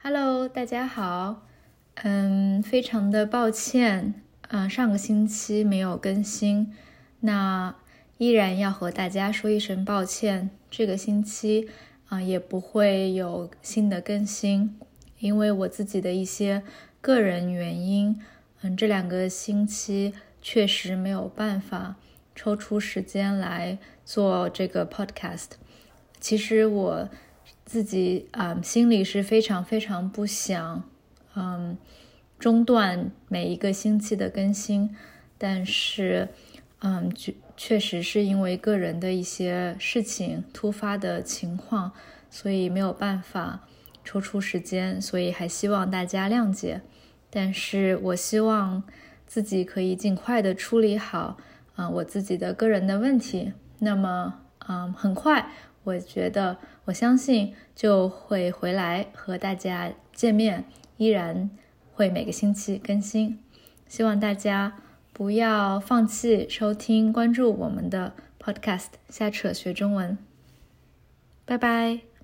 Hello，大家好。嗯，非常的抱歉，嗯，上个星期没有更新，那依然要和大家说一声抱歉。这个星期啊，也不会有新的更新，因为我自己的一些个人原因，嗯，这两个星期确实没有办法抽出时间来做这个 podcast。其实我。自己啊，心里是非常非常不想，嗯，中断每一个星期的更新，但是，嗯，确确实是因为个人的一些事情突发的情况，所以没有办法抽出时间，所以还希望大家谅解。但是我希望自己可以尽快的处理好啊我自己的个人的问题。那么，嗯，很快。我觉得，我相信就会回来和大家见面，依然会每个星期更新。希望大家不要放弃收听、关注我们的 Podcast，瞎扯学中文。拜拜。